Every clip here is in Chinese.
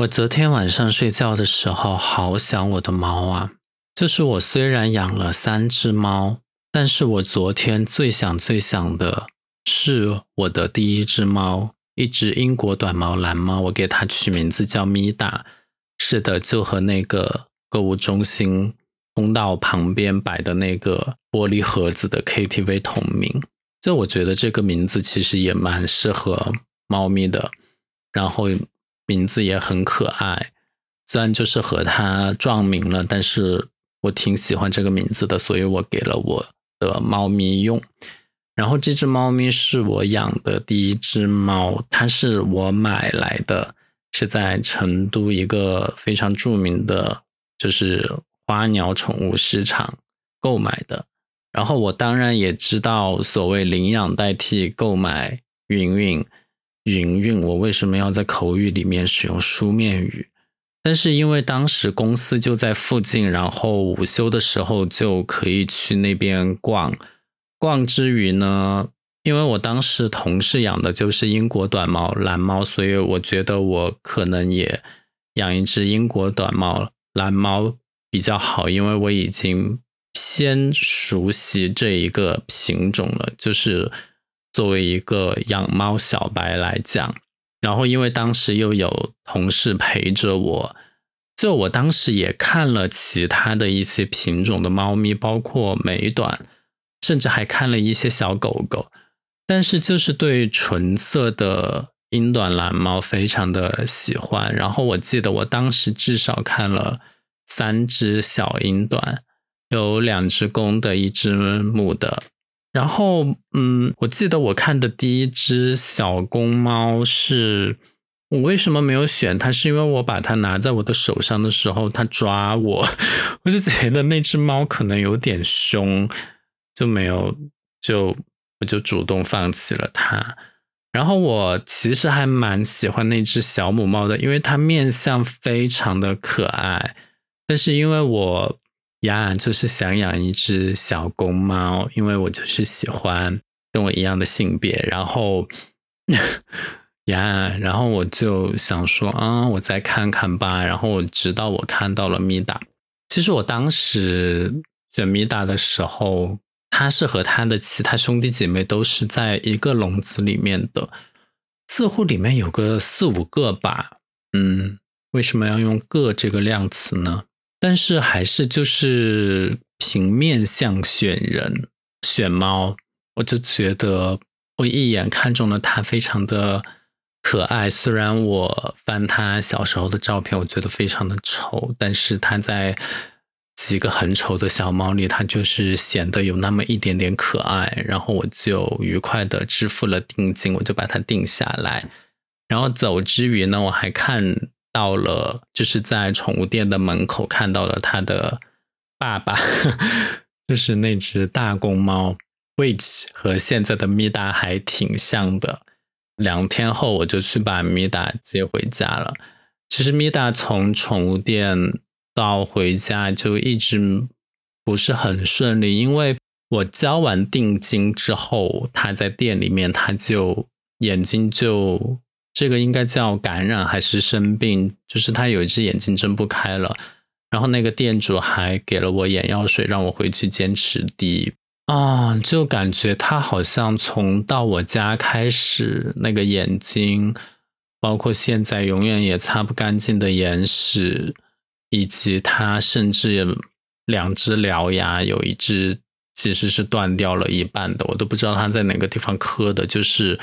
我昨天晚上睡觉的时候，好想我的猫啊！就是我虽然养了三只猫，但是我昨天最想最想的是我的第一只猫，一只英国短毛蓝猫。我给它取名字叫米达。是的，就和那个购物中心通道旁边摆的那个玻璃盒子的 KTV 同名。就我觉得这个名字其实也蛮适合猫咪的。然后。名字也很可爱，虽然就是和它撞名了，但是我挺喜欢这个名字的，所以我给了我的猫咪用。然后这只猫咪是我养的第一只猫，它是我买来的，是在成都一个非常著名的，就是花鸟宠物市场购买的。然后我当然也知道，所谓领养代替购买，云云。云云，我为什么要在口语里面使用书面语？但是因为当时公司就在附近，然后午休的时候就可以去那边逛。逛之余呢，因为我当时同事养的就是英国短毛蓝猫，所以我觉得我可能也养一只英国短毛蓝猫比较好，因为我已经先熟悉这一个品种了，就是。作为一个养猫小白来讲，然后因为当时又有同事陪着我，就我当时也看了其他的一些品种的猫咪，包括美短，甚至还看了一些小狗狗，但是就是对纯色的英短蓝猫非常的喜欢。然后我记得我当时至少看了三只小英短，有两只公的，一只母的。然后，嗯，我记得我看的第一只小公猫是，我为什么没有选它？是因为我把它拿在我的手上的时候，它抓我，我就觉得那只猫可能有点凶，就没有，就我就主动放弃了它。然后我其实还蛮喜欢那只小母猫的，因为它面相非常的可爱，但是因为我。呀，就是想养一只小公猫，因为我就是喜欢跟我一样的性别。然后 呀，然后我就想说，啊，我再看看吧。然后我直到我看到了米达。其实我当时选米达的时候，它是和它的其他兄弟姐妹都是在一个笼子里面的，似乎里面有个四五个吧。嗯，为什么要用“个”这个量词呢？但是还是就是凭面相选人选猫，我就觉得我一眼看中了它，非常的可爱。虽然我翻它小时候的照片，我觉得非常的丑，但是它在几个很丑的小猫里，它就是显得有那么一点点可爱。然后我就愉快的支付了定金，我就把它定下来。然后走之余呢，我还看。到了，就是在宠物店的门口看到了他的爸爸，就是那只大公猫 which 和现在的米达还挺像的。两天后，我就去把米达接回家了。其实米达从宠物店到回家就一直不是很顺利，因为我交完定金之后，他在店里面他就眼睛就。这个应该叫感染还是生病？就是他有一只眼睛睁不开了，然后那个店主还给了我眼药水，让我回去坚持滴啊，就感觉他好像从到我家开始，那个眼睛，包括现在永远也擦不干净的眼屎，以及他甚至两只獠牙有一只其实是断掉了一半的，我都不知道他在哪个地方磕的，就是。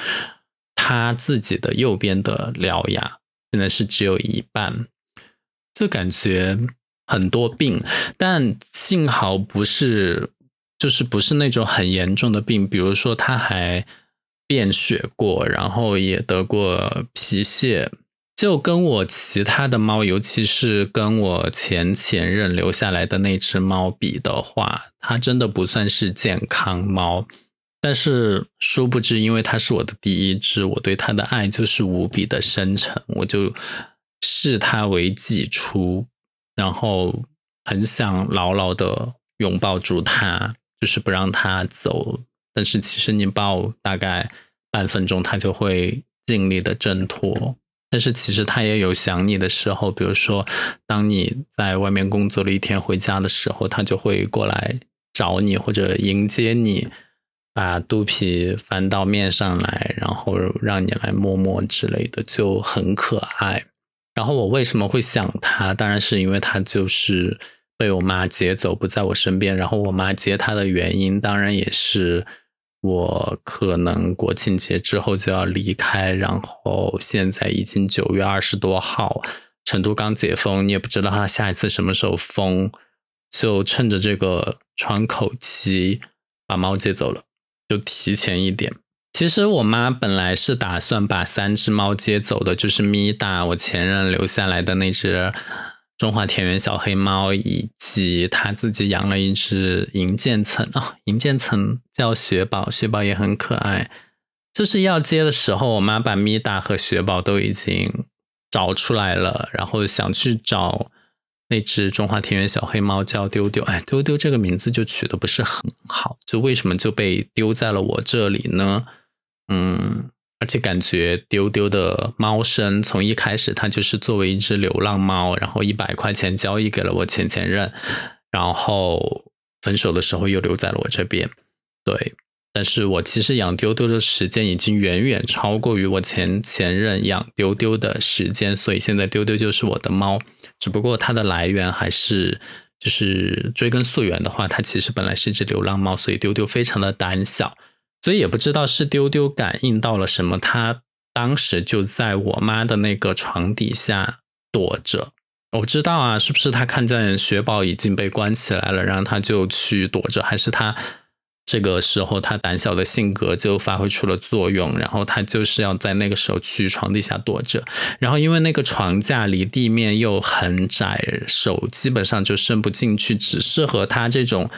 他自己的右边的獠牙现在是只有一半，就感觉很多病，但幸好不是，就是不是那种很严重的病。比如说，他还便血过，然后也得过皮屑。就跟我其他的猫，尤其是跟我前前任留下来的那只猫比的话，它真的不算是健康猫。但是殊不知，因为它是我的第一只，我对它的爱就是无比的深沉，我就视它为己出，然后很想牢牢的拥抱住它，就是不让它走。但是其实你抱大概半分钟，它就会尽力的挣脱。但是其实它也有想你的时候，比如说当你在外面工作了一天回家的时候，它就会过来找你或者迎接你，把肚皮翻到面上来，然后让你来摸摸之类的，就很可爱。然后我为什么会想它？当然是因为它就是被我妈接走，不在我身边。然后我妈接它的原因，当然也是。我可能国庆节之后就要离开，然后现在已经九月二十多号，成都刚解封，你也不知道它下一次什么时候封，就趁着这个窗口期把猫接走了，就提前一点。其实我妈本来是打算把三只猫接走的，就是咪大，我前任留下来的那只。中华田园小黑猫，以及他自己养了一只银渐层啊，银渐层叫雪宝，雪宝也很可爱。就是要接的时候，我妈把米达和雪宝都已经找出来了，然后想去找那只中华田园小黑猫，叫丢丢。哎，丢丢这个名字就取的不是很好，就为什么就被丢在了我这里呢？嗯。而且感觉丢丢的猫生从一开始它就是作为一只流浪猫，然后一百块钱交易给了我前前任，然后分手的时候又留在了我这边。对，但是我其实养丢丢的时间已经远远超过于我前前任养丢丢的时间，所以现在丢丢就是我的猫。只不过它的来源还是就是追根溯源的话，它其实本来是一只流浪猫，所以丢丢非常的胆小。所以也不知道是丢丢感应到了什么，它当时就在我妈的那个床底下躲着。我知道啊，是不是他看见雪宝已经被关起来了，然后他就去躲着？还是他这个时候他胆小的性格就发挥出了作用，然后他就是要在那个时候去床底下躲着。然后因为那个床架离地面又很窄，手基本上就伸不进去，只适合他这种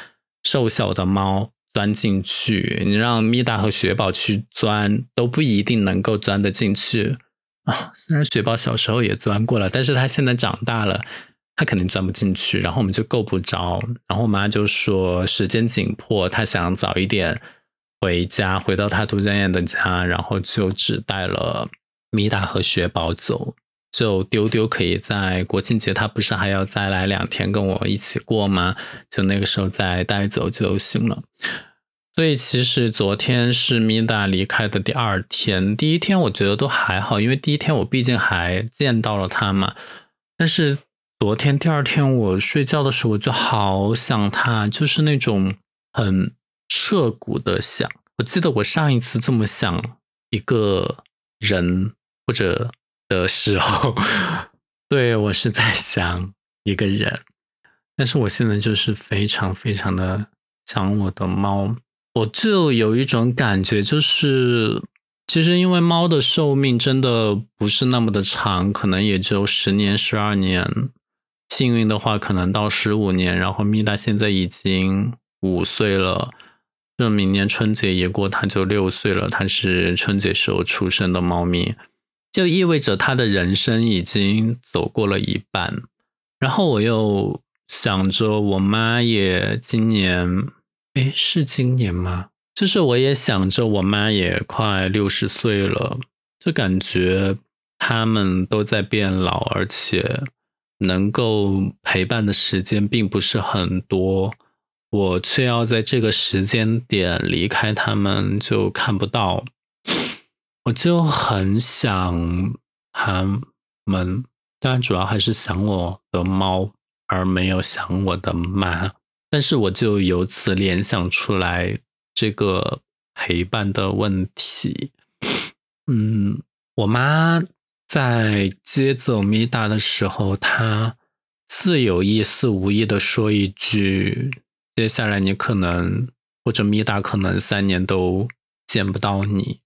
瘦小的猫。钻进去，你让米达和雪宝去钻都不一定能够钻得进去啊。虽然雪宝小时候也钻过了，但是他现在长大了，他肯定钻不进去。然后我们就够不着。然后我妈就说时间紧迫，她想早一点回家，回到她都江堰的家，然后就只带了米达和雪宝走。就丢丢可以在国庆节，他不是还要再来两天跟我一起过吗？就那个时候再带走就行了。所以其实昨天是米达离开的第二天，第一天我觉得都还好，因为第一天我毕竟还见到了他嘛。但是昨天第二天我睡觉的时候，我就好想他，就是那种很彻骨的想。我记得我上一次这么想一个人或者。的时候，对我是在想一个人，但是我现在就是非常非常的想我的猫，我就有一种感觉，就是其实因为猫的寿命真的不是那么的长，可能也就十年、十二年，幸运的话可能到十五年。然后米达现在已经五岁了，就明年春节一过，它就六岁了。它是春节时候出生的猫咪。就意味着他的人生已经走过了一半，然后我又想着，我妈也今年，哎，是今年吗？就是我也想着，我妈也快六十岁了，就感觉他们都在变老，而且能够陪伴的时间并不是很多，我却要在这个时间点离开他们，就看不到。我就很想他们，当然主要还是想我的猫，而没有想我的妈。但是我就由此联想出来这个陪伴的问题。嗯，我妈在接走米达的时候，他似有意似无意的说一句：“接下来你可能或者米达可能三年都见不到你。”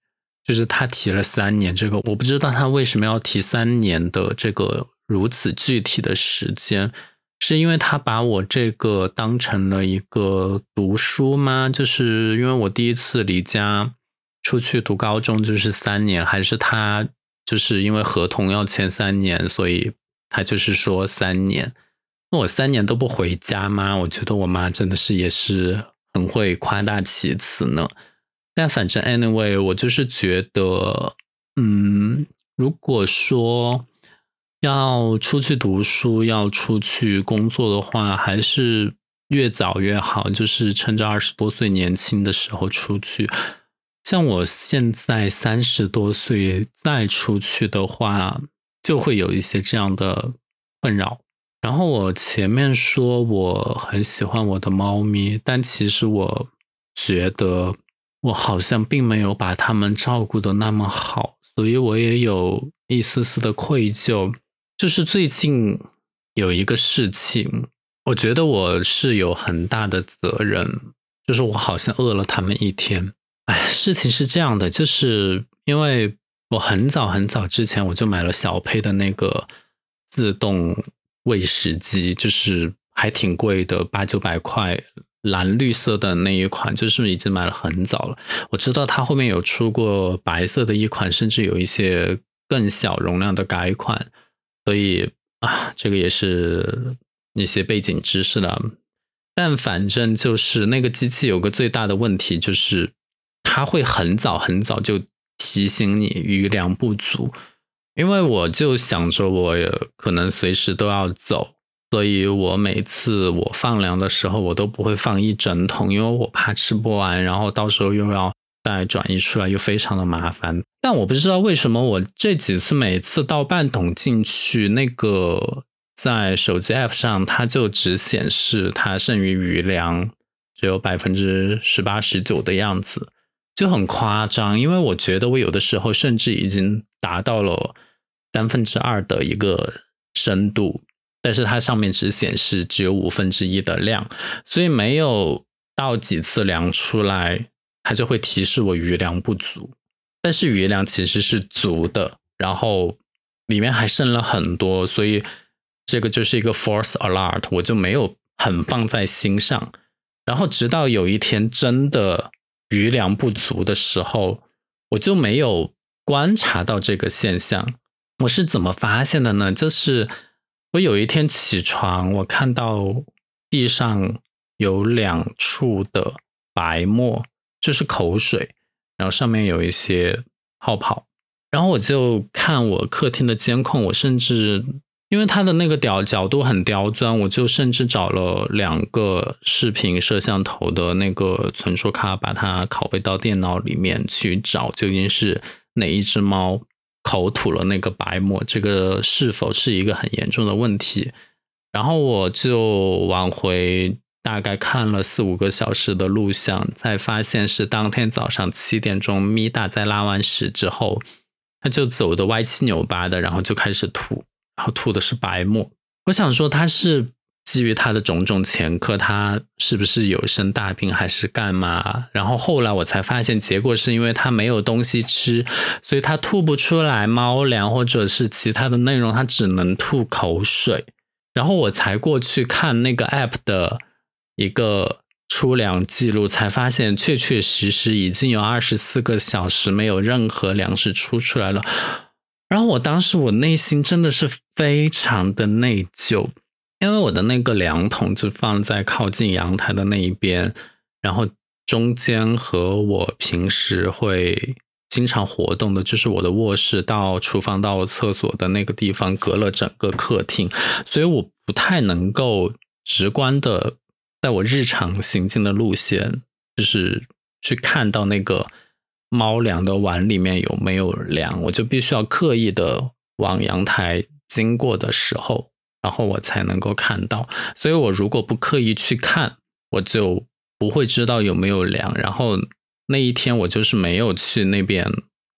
就是他提了三年，这个我不知道他为什么要提三年的这个如此具体的时间，是因为他把我这个当成了一个读书吗？就是因为我第一次离家出去读高中就是三年，还是他就是因为合同要签三年，所以他就是说三年？那我三年都不回家吗？我觉得我妈真的是也是很会夸大其词呢。但反正 anyway，我就是觉得，嗯，如果说要出去读书、要出去工作的话，还是越早越好，就是趁着二十多岁年轻的时候出去。像我现在三十多岁再出去的话，就会有一些这样的困扰。然后我前面说我很喜欢我的猫咪，但其实我觉得我好像并没有把它们照顾的那么好，所以我也有一丝丝的愧疚。就是最近有一个事情，我觉得我是有很大的责任，就是我好像饿了它们一天。哎，事情是这样的，就是因为我很早很早之前我就买了小佩的那个自动。喂食机就是还挺贵的，八九百块，蓝绿色的那一款，就是已经买了很早了。我知道它后面有出过白色的一款，甚至有一些更小容量的改款，所以啊，这个也是一些背景知识了。但反正就是那个机器有个最大的问题，就是它会很早很早就提醒你余粮不足。因为我就想着我可能随时都要走，所以我每次我放粮的时候，我都不会放一整桶，因为我怕吃不完，然后到时候又要再转移出来，又非常的麻烦。但我不知道为什么我这几次每次倒半桶进去，那个在手机 app 上它就只显示它剩余余粮只有百分之十八十九的样子，就很夸张。因为我觉得我有的时候甚至已经达到了。三分之二的一个深度，但是它上面只显示只有五分之一的量，所以没有倒几次量出来，它就会提示我余粮不足。但是余粮其实是足的，然后里面还剩了很多，所以这个就是一个 force alert，我就没有很放在心上。然后直到有一天真的余粮不足的时候，我就没有观察到这个现象。我是怎么发现的呢？就是我有一天起床，我看到地上有两处的白沫，就是口水，然后上面有一些泡泡。然后我就看我客厅的监控，我甚至因为它的那个角角度很刁钻，我就甚至找了两个视频摄像头的那个存储卡，把它拷贝到电脑里面去找究竟是哪一只猫。口吐了那个白沫，这个是否是一个很严重的问题？然后我就往回大概看了四五个小时的录像，才发现是当天早上七点钟，米达在拉完屎之后，他就走的歪七扭八的，然后就开始吐，然后吐的是白沫。我想说他是。基于他的种种前科，他是不是有生大病还是干嘛？然后后来我才发现，结果是因为他没有东西吃，所以他吐不出来猫粮或者是其他的内容，他只能吐口水。然后我才过去看那个 app 的一个出粮记录，才发现确确实实已经有二十四个小时没有任何粮食出出来了。然后我当时我内心真的是非常的内疚。因为我的那个凉桶就放在靠近阳台的那一边，然后中间和我平时会经常活动的，就是我的卧室到厨房到厕所的那个地方，隔了整个客厅，所以我不太能够直观的在我日常行进的路线，就是去看到那个猫粮的碗里面有没有粮，我就必须要刻意的往阳台经过的时候。然后我才能够看到，所以我如果不刻意去看，我就不会知道有没有粮。然后那一天我就是没有去那边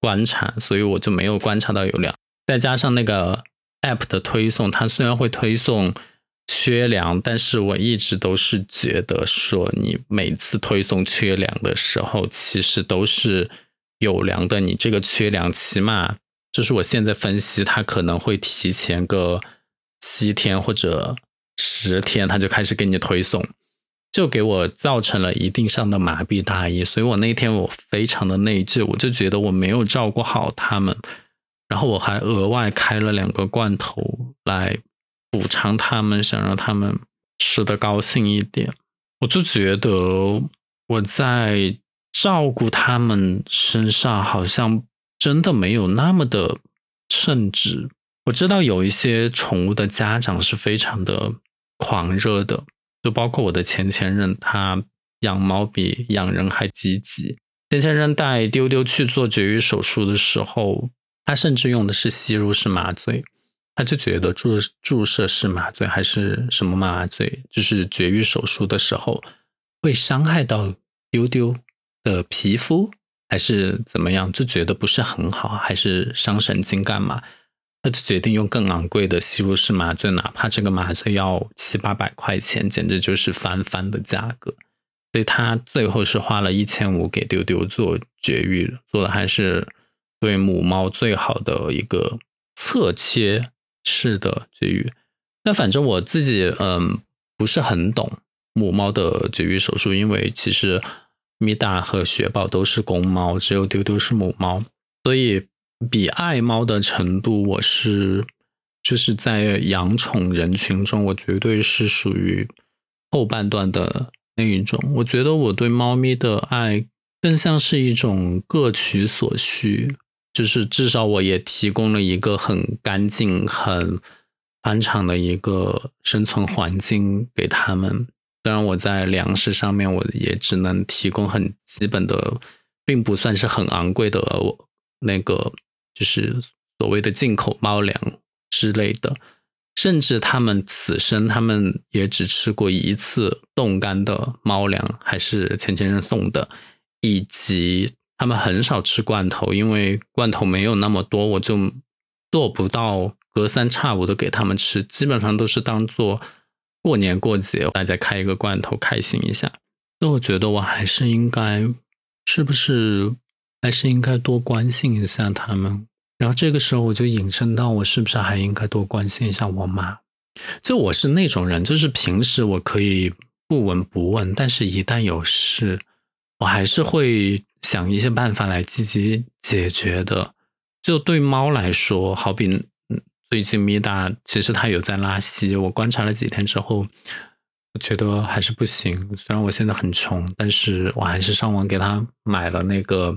观察，所以我就没有观察到有粮。再加上那个 app 的推送，它虽然会推送缺粮，但是我一直都是觉得说，你每次推送缺粮的时候，其实都是有粮的。你这个缺粮，起码就是我现在分析，它可能会提前个。七天或者十天，他就开始给你推送，就给我造成了一定上的麻痹大意。所以我那天我非常的内疚，我就觉得我没有照顾好他们，然后我还额外开了两个罐头来补偿他们，想让他们吃的高兴一点。我就觉得我在照顾他们身上好像真的没有那么的。称职我知道有一些宠物的家长是非常的狂热的，就包括我的前前任，他养猫比养人还积极。前前任带丢丢去做绝育手术的时候，他甚至用的是吸入式麻醉，他就觉得注注射式麻醉还是什么麻醉，就是绝育手术的时候会伤害到丢丢的皮肤。还是怎么样，就觉得不是很好，还是伤神经干嘛？他就决定用更昂贵的吸入式麻醉，哪怕这个麻醉要七八百块钱，简直就是翻番的价格。所以他最后是花了一千五给丢丢做绝育，做的还是对母猫最好的一个侧切是的绝育。那反正我自己嗯不是很懂母猫的绝育手术，因为其实。米达和雪宝都是公猫，只有丢丢是母猫，所以比爱猫的程度，我是就是在养宠人群中，我绝对是属于后半段的那一种。我觉得我对猫咪的爱更像是一种各取所需，就是至少我也提供了一个很干净、很宽敞的一个生存环境给他们。虽然我在粮食上面，我也只能提供很基本的，并不算是很昂贵的，那个就是所谓的进口猫粮之类的。甚至他们此生他们也只吃过一次冻干的猫粮，还是前前任送的，以及他们很少吃罐头，因为罐头没有那么多，我就做不到隔三差五的给他们吃，基本上都是当做。过年过节，大家开一个罐头，开心一下。那我觉得我还是应该，是不是还是应该多关心一下他们？然后这个时候我就引申到，我是不是还应该多关心一下我妈？就我是那种人，就是平时我可以不闻不问，但是一旦有事，我还是会想一些办法来积极解决的。就对猫来说，好比。最近米达其实它有在拉稀，我观察了几天之后，我觉得还是不行。虽然我现在很穷，但是我还是上网给他买了那个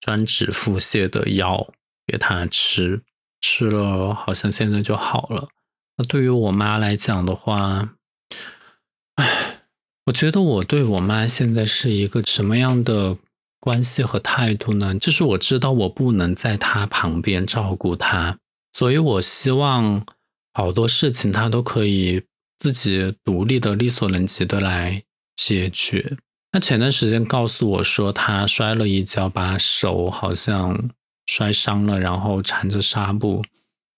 专治腹泻的药给他吃，吃了好像现在就好了。那对于我妈来讲的话，唉，我觉得我对我妈现在是一个什么样的关系和态度呢？就是我知道我不能在他旁边照顾他。所以，我希望好多事情他都可以自己独立的、力所能及的来解决。他前段时间告诉我说，他摔了一跤，把手好像摔伤了，然后缠着纱布。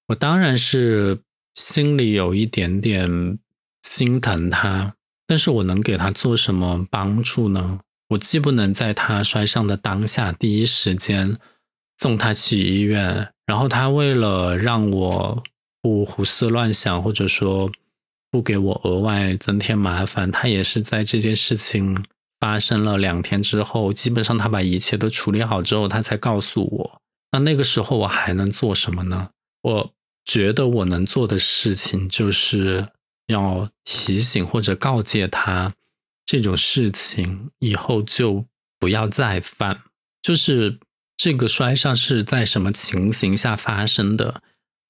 我当然是心里有一点点心疼他，但是我能给他做什么帮助呢？我既不能在他摔伤的当下第一时间送他去医院。然后他为了让我不胡思乱想，或者说不给我额外增添麻烦，他也是在这件事情发生了两天之后，基本上他把一切都处理好之后，他才告诉我。那那个时候我还能做什么呢？我觉得我能做的事情就是要提醒或者告诫他，这种事情以后就不要再犯，就是。这个摔伤是在什么情形下发生的？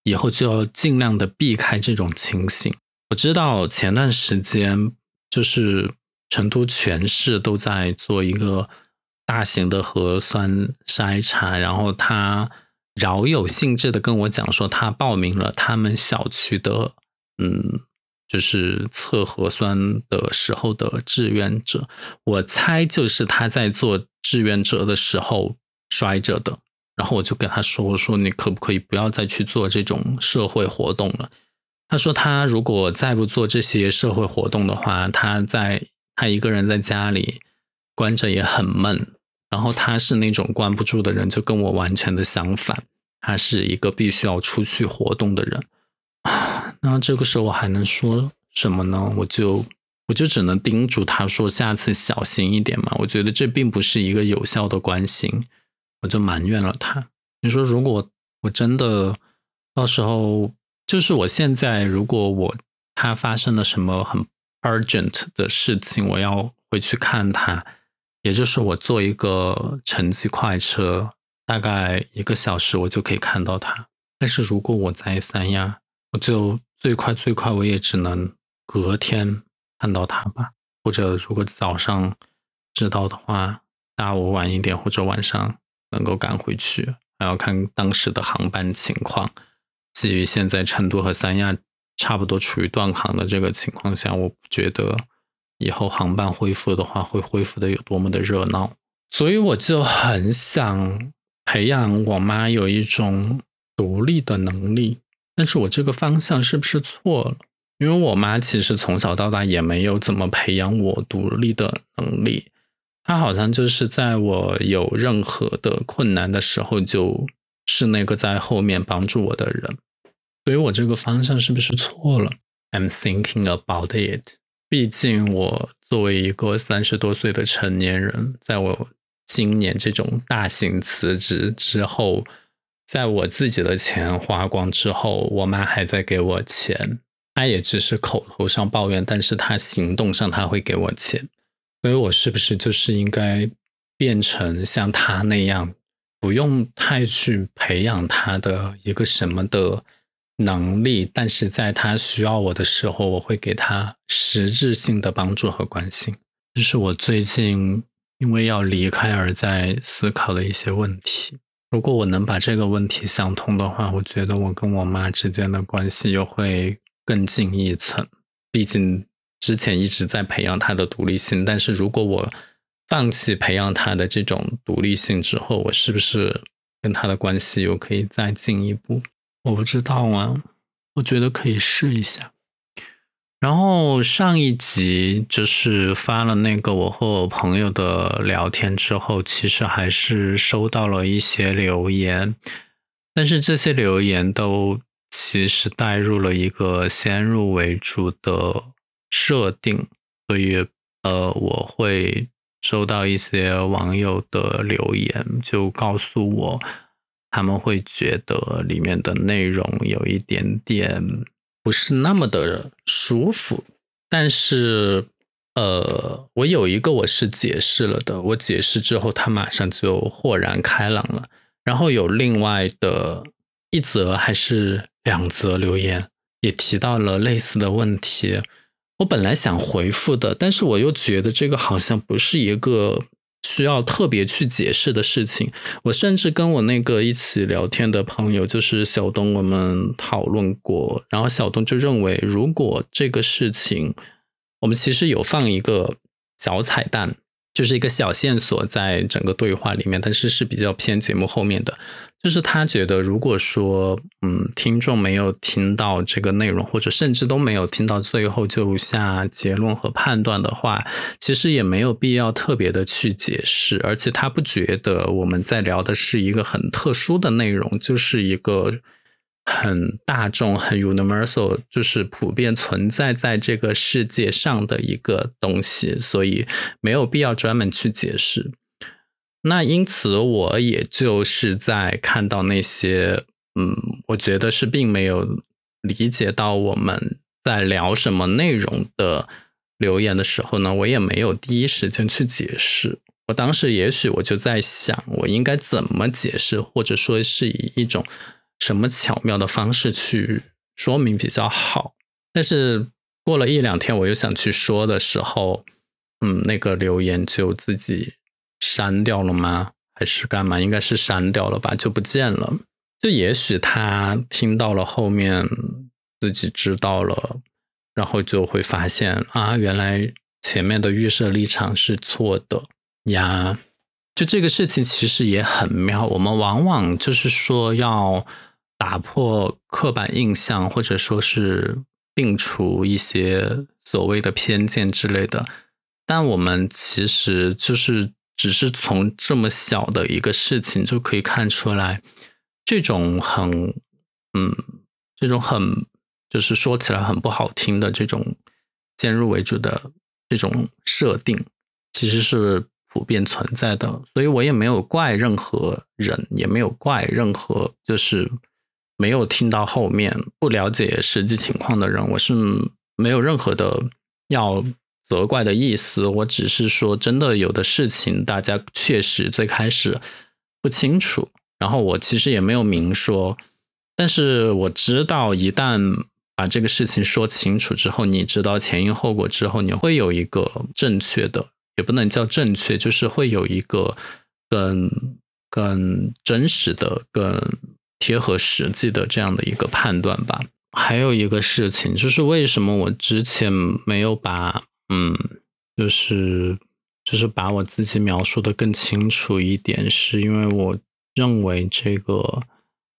以后就要尽量的避开这种情形。我知道前段时间就是成都全市都在做一个大型的核酸筛查，然后他饶有兴致的跟我讲说，他报名了他们小区的，嗯，就是测核酸的时候的志愿者。我猜就是他在做志愿者的时候。摔着的，然后我就跟他说：“我说你可不可以不要再去做这种社会活动了？”他说：“他如果再不做这些社会活动的话，他在他一个人在家里关着也很闷。然后他是那种关不住的人，就跟我完全的相反。他是一个必须要出去活动的人。啊 那这个时候我还能说什么呢？我就我就只能叮嘱他说：下次小心一点嘛。我觉得这并不是一个有效的关心。”我就埋怨了他。你说，如果我真的到时候，就是我现在，如果我他发生了什么很 urgent 的事情，我要回去看他，也就是我坐一个城际快车，大概一个小时，我就可以看到他。但是如果我在三亚，我就最快最快我也只能隔天看到他吧，或者如果早上知道的话，下午晚一点或者晚上能够赶回去，还要看当时的航班情况。基于现在成都和三亚差不多处于断航的这个情况下，我不觉得以后航班恢复的话会恢复的有多么的热闹，所以我就很想培养我妈有一种独立的能力。但是我这个方向是不是错了？因为我妈其实从小到大也没有怎么培养我独立的能力，她好像就是在我有任何的困难的时候，就是那个在后面帮助我的人。所以我这个方向是不是错了？I'm thinking about it。毕竟我作为一个三十多岁的成年人，在我今年这种大型辞职之后。在我自己的钱花光之后，我妈还在给我钱，她也只是口头上抱怨，但是她行动上她会给我钱，所以我是不是就是应该变成像她那样，不用太去培养她的一个什么的能力，但是在她需要我的时候，我会给她实质性的帮助和关心。这是我最近因为要离开而在思考的一些问题。如果我能把这个问题想通的话，我觉得我跟我妈之间的关系又会更进一层。毕竟之前一直在培养她的独立性，但是如果我放弃培养她的这种独立性之后，我是不是跟她的关系又可以再进一步？我不知道啊，我觉得可以试一下。然后上一集就是发了那个我和我朋友的聊天之后，其实还是收到了一些留言，但是这些留言都其实带入了一个先入为主的设定，所以呃，我会收到一些网友的留言，就告诉我他们会觉得里面的内容有一点点。不是那么的舒服，但是，呃，我有一个我是解释了的，我解释之后，他马上就豁然开朗了。然后有另外的一则还是两则留言，也提到了类似的问题。我本来想回复的，但是我又觉得这个好像不是一个。需要特别去解释的事情，我甚至跟我那个一起聊天的朋友，就是小东，我们讨论过，然后小东就认为，如果这个事情，我们其实有放一个小彩蛋。就是一个小线索，在整个对话里面，但是是比较偏节目后面的。就是他觉得，如果说，嗯，听众没有听到这个内容，或者甚至都没有听到最后就下结论和判断的话，其实也没有必要特别的去解释。而且他不觉得我们在聊的是一个很特殊的内容，就是一个。很大众、很 universal，就是普遍存在在这个世界上的一个东西，所以没有必要专门去解释。那因此，我也就是在看到那些，嗯，我觉得是并没有理解到我们在聊什么内容的留言的时候呢，我也没有第一时间去解释。我当时也许我就在想，我应该怎么解释，或者说是以一种。什么巧妙的方式去说明比较好？但是过了一两天，我又想去说的时候，嗯，那个留言就自己删掉了吗？还是干嘛？应该是删掉了吧，就不见了。就也许他听到了后面，自己知道了，然后就会发现啊，原来前面的预设立场是错的呀。就这个事情其实也很妙，我们往往就是说要。打破刻板印象，或者说是摒除一些所谓的偏见之类的，但我们其实就是只是从这么小的一个事情就可以看出来，这种很嗯，这种很就是说起来很不好听的这种先入为主的这种设定，其实是普遍存在的。所以我也没有怪任何人，也没有怪任何就是。没有听到后面不了解实际情况的人，我是没有任何的要责怪的意思。我只是说，真的有的事情大家确实最开始不清楚，然后我其实也没有明说但是我知道，一旦把这个事情说清楚之后，你知道前因后果之后，你会有一个正确的，也不能叫正确，就是会有一个更更真实的、更贴合实际的这样的一个判断吧。还有一个事情，就是为什么我之前没有把，嗯，就是就是把我自己描述的更清楚一点，是因为我认为这个。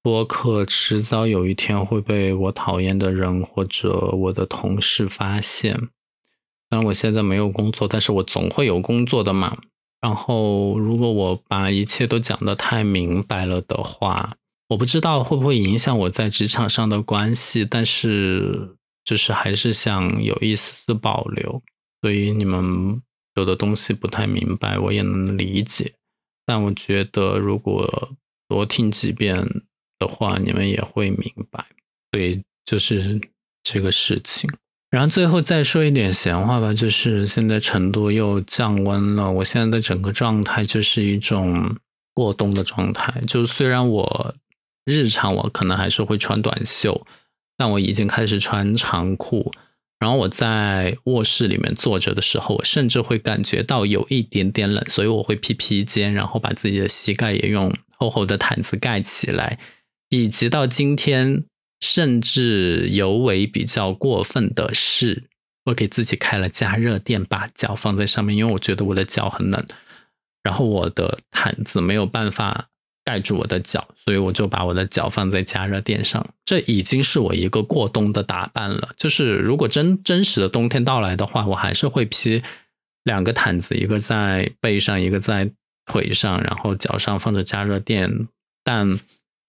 播客迟早有一天会被我讨厌的人或者我的同事发现。虽然我现在没有工作，但是我总会有工作的嘛。然后，如果我把一切都讲得太明白了的话，我不知道会不会影响我在职场上的关系。但是，就是还是想有一丝丝保留。所以，你们有的东西不太明白，我也能理解。但我觉得，如果多听几遍。的话，你们也会明白，对，就是这个事情。然后最后再说一点闲话吧，就是现在成都又降温了，我现在的整个状态就是一种过冬的状态。就虽然我日常我可能还是会穿短袖，但我已经开始穿长裤。然后我在卧室里面坐着的时候，我甚至会感觉到有一点点冷，所以我会披披肩，然后把自己的膝盖也用厚厚的毯子盖起来。以及到今天，甚至尤为比较过分的是，我给自己开了加热垫，把脚放在上面，因为我觉得我的脚很冷，然后我的毯子没有办法盖住我的脚，所以我就把我的脚放在加热垫上。这已经是我一个过冬的打扮了。就是如果真真实的冬天到来的话，我还是会披两个毯子，一个在背上，一个在腿上，然后脚上放着加热垫，但。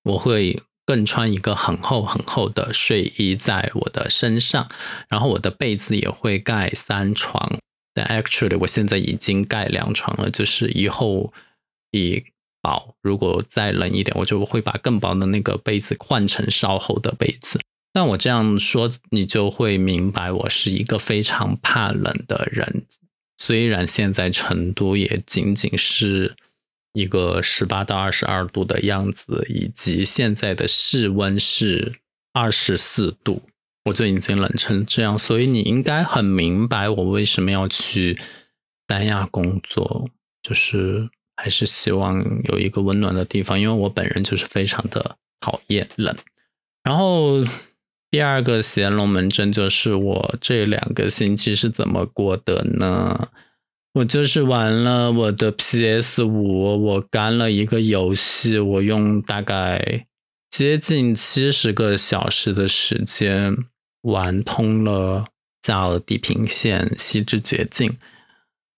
我会更穿一个很厚很厚的睡衣在我的身上，然后我的被子也会盖三床。但 actually 我现在已经盖两床了，就是以后以薄，如果再冷一点，我就会把更薄的那个被子换成稍厚的被子。但我这样说，你就会明白，我是一个非常怕冷的人。虽然现在成都也仅仅是。一个十八到二十二度的样子，以及现在的室温是二十四度，我就已经冷成这样。所以你应该很明白我为什么要去三亚工作，就是还是希望有一个温暖的地方，因为我本人就是非常的讨厌冷。然后第二个闲龙门阵就是我这两个星期是怎么过的呢？我就是玩了我的 PS 五，我干了一个游戏，我用大概接近七十个小时的时间玩通了叫《地平线：西之绝境》，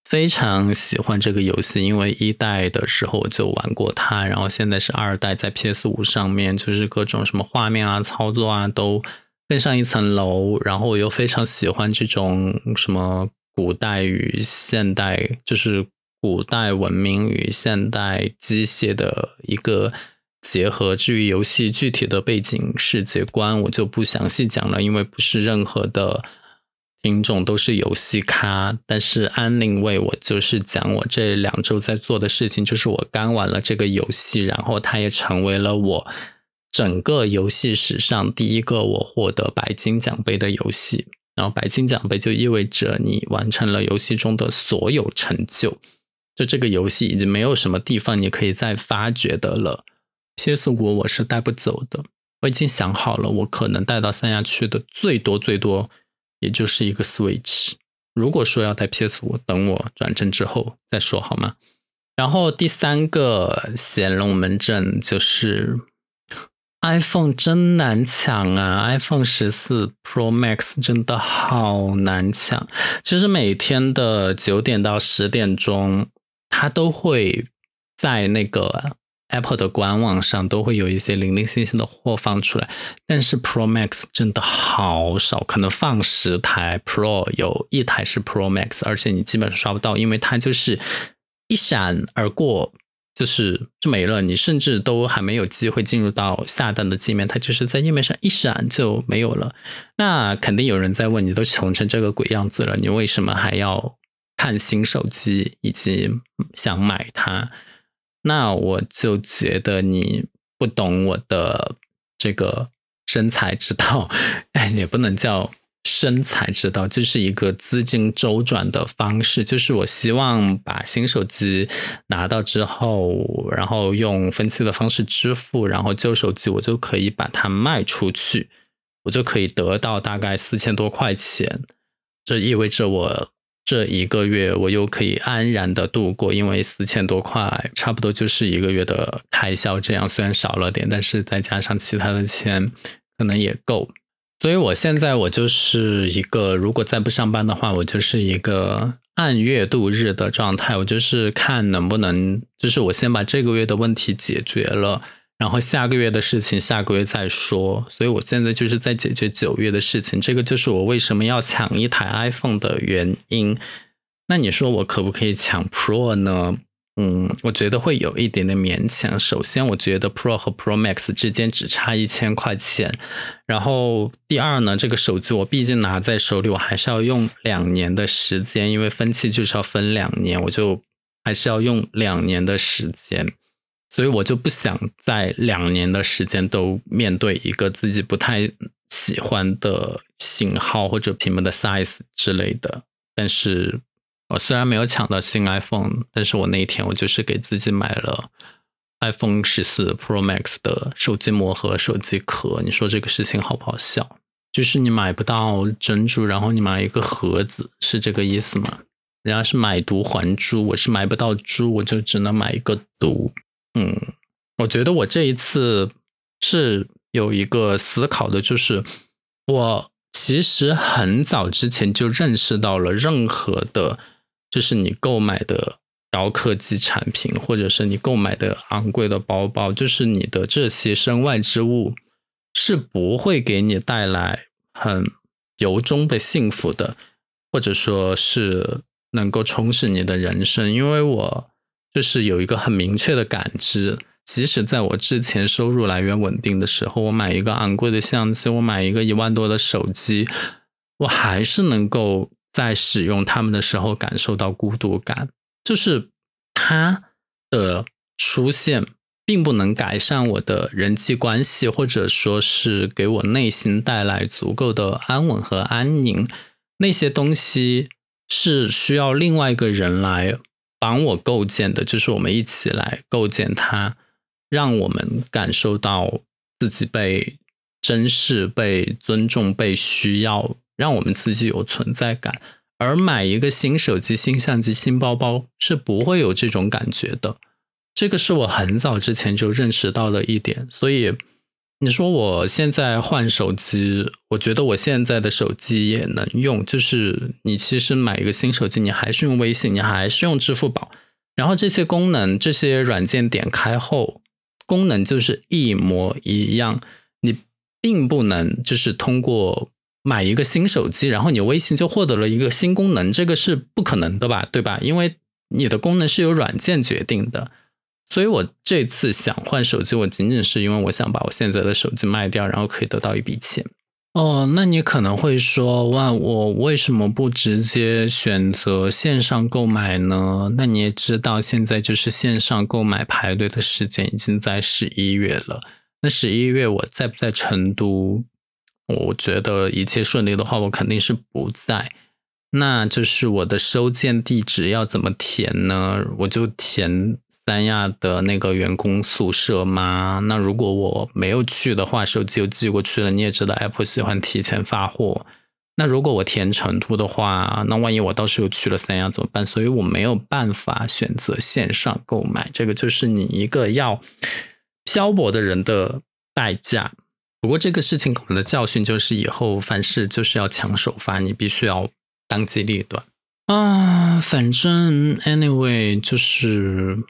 非常喜欢这个游戏，因为一代的时候我就玩过它，然后现在是二代在 PS 五上面，就是各种什么画面啊、操作啊都更上一层楼，然后我又非常喜欢这种什么。古代与现代，就是古代文明与现代机械的一个结合。至于游戏具体的背景世界观，我就不详细讲了，因为不是任何的品种都是游戏咖。但是安宁为我就是讲我这两周在做的事情，就是我刚玩了这个游戏，然后它也成为了我整个游戏史上第一个我获得白金奖杯的游戏。然后白金奖杯就意味着你完成了游戏中的所有成就，就这个游戏已经没有什么地方你可以再发掘的了。PS 五我是带不走的，我已经想好了，我可能带到三亚去的最多最多也就是一个 Switch。如果说要带 PS 五，等我转正之后再说好吗？然后第三个显龙门阵就是。iPhone 真难抢啊！iPhone 十四 Pro Max 真的好难抢。其实每天的九点到十点钟，它都会在那个 Apple 的官网上都会有一些零零星星的货放出来。但是 Pro Max 真的好少，可能放十台 Pro 有一台是 Pro Max，而且你基本上刷不到，因为它就是一闪而过。就是就没了，你甚至都还没有机会进入到下单的界面，它就是在页面上一闪就没有了。那肯定有人在问，你都穷成这个鬼样子了，你为什么还要看新手机以及想买它？那我就觉得你不懂我的这个生财之道，哎，也不能叫。生财之道就是一个资金周转的方式，就是我希望把新手机拿到之后，然后用分期的方式支付，然后旧手机我就可以把它卖出去，我就可以得到大概四千多块钱。这意味着我这一个月我又可以安然的度过，因为四千多块差不多就是一个月的开销。这样虽然少了点，但是再加上其他的钱，可能也够。所以，我现在我就是一个，如果再不上班的话，我就是一个按月度日的状态。我就是看能不能，就是我先把这个月的问题解决了，然后下个月的事情下个月再说。所以我现在就是在解决九月的事情，这个就是我为什么要抢一台 iPhone 的原因。那你说我可不可以抢 Pro 呢？嗯，我觉得会有一点点勉强。首先，我觉得 Pro 和 Pro Max 之间只差一千块钱。然后，第二呢，这个手机我毕竟拿在手里，我还是要用两年的时间，因为分期就是要分两年，我就还是要用两年的时间。所以我就不想在两年的时间都面对一个自己不太喜欢的型号或者屏幕的 size 之类的。但是。我虽然没有抢到新 iPhone，但是我那一天我就是给自己买了 iPhone 十四 Pro Max 的手机膜和手机壳。你说这个事情好不好笑？就是你买不到珍珠，然后你买一个盒子，是这个意思吗？人家是买椟还珠，我是买不到珠，我就只能买一个椟。嗯，我觉得我这一次是有一个思考的，就是我其实很早之前就认识到了任何的。就是你购买的高科技产品，或者是你购买的昂贵的包包，就是你的这些身外之物，是不会给你带来很由衷的幸福的，或者说是能够充实你的人生。因为我就是有一个很明确的感知，即使在我之前收入来源稳定的时候，我买一个昂贵的相机，我买一个一万多的手机，我还是能够。在使用它们的时候，感受到孤独感，就是它的出现并不能改善我的人际关系，或者说是给我内心带来足够的安稳和安宁。那些东西是需要另外一个人来帮我构建的，就是我们一起来构建它，让我们感受到自己被珍视、被尊重、被需要。让我们自己有存在感，而买一个新手机、新相机、新包包是不会有这种感觉的。这个是我很早之前就认识到的一点。所以你说我现在换手机，我觉得我现在的手机也能用。就是你其实买一个新手机，你还是用微信，你还是用支付宝，然后这些功能、这些软件点开后，功能就是一模一样。你并不能就是通过。买一个新手机，然后你微信就获得了一个新功能，这个是不可能的吧？对吧？因为你的功能是由软件决定的。所以我这次想换手机，我仅仅是因为我想把我现在的手机卖掉，然后可以得到一笔钱。哦，那你可能会说，哇，我为什么不直接选择线上购买呢？那你也知道，现在就是线上购买排队的时间已经在十一月了。那十一月我在不在成都？我觉得一切顺利的话，我肯定是不在。那就是我的收件地址要怎么填呢？我就填三亚的那个员工宿舍吗？那如果我没有去的话，手机又寄过去了。你也知道，Apple 喜欢提前发货。那如果我填成都的话，那万一我到时候去了三亚怎么办？所以我没有办法选择线上购买。这个就是你一个要漂泊的人的代价。不过这个事情给我们的教训就是，以后凡事就是要抢首发，你必须要当机立断啊。反正 anyway，就是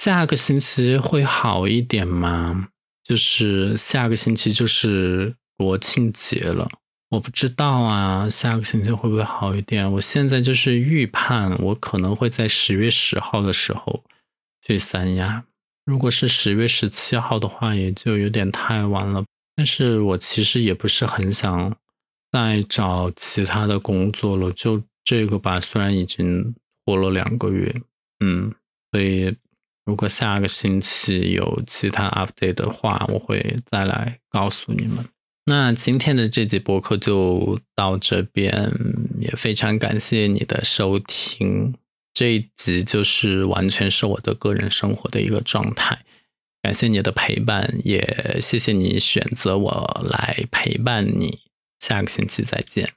下个星期会好一点吗？就是下个星期就是国庆节了，我不知道啊，下个星期会不会好一点？我现在就是预判，我可能会在十月十号的时候去三亚。如果是十月十七号的话，也就有点太晚了。但是我其实也不是很想再找其他的工作了，就这个吧。虽然已经活了两个月，嗯，所以如果下个星期有其他 update 的话，我会再来告诉你们。那今天的这集播客就到这边，也非常感谢你的收听。这一集就是完全是我的个人生活的一个状态，感谢你的陪伴，也谢谢你选择我来陪伴你。下个星期再见。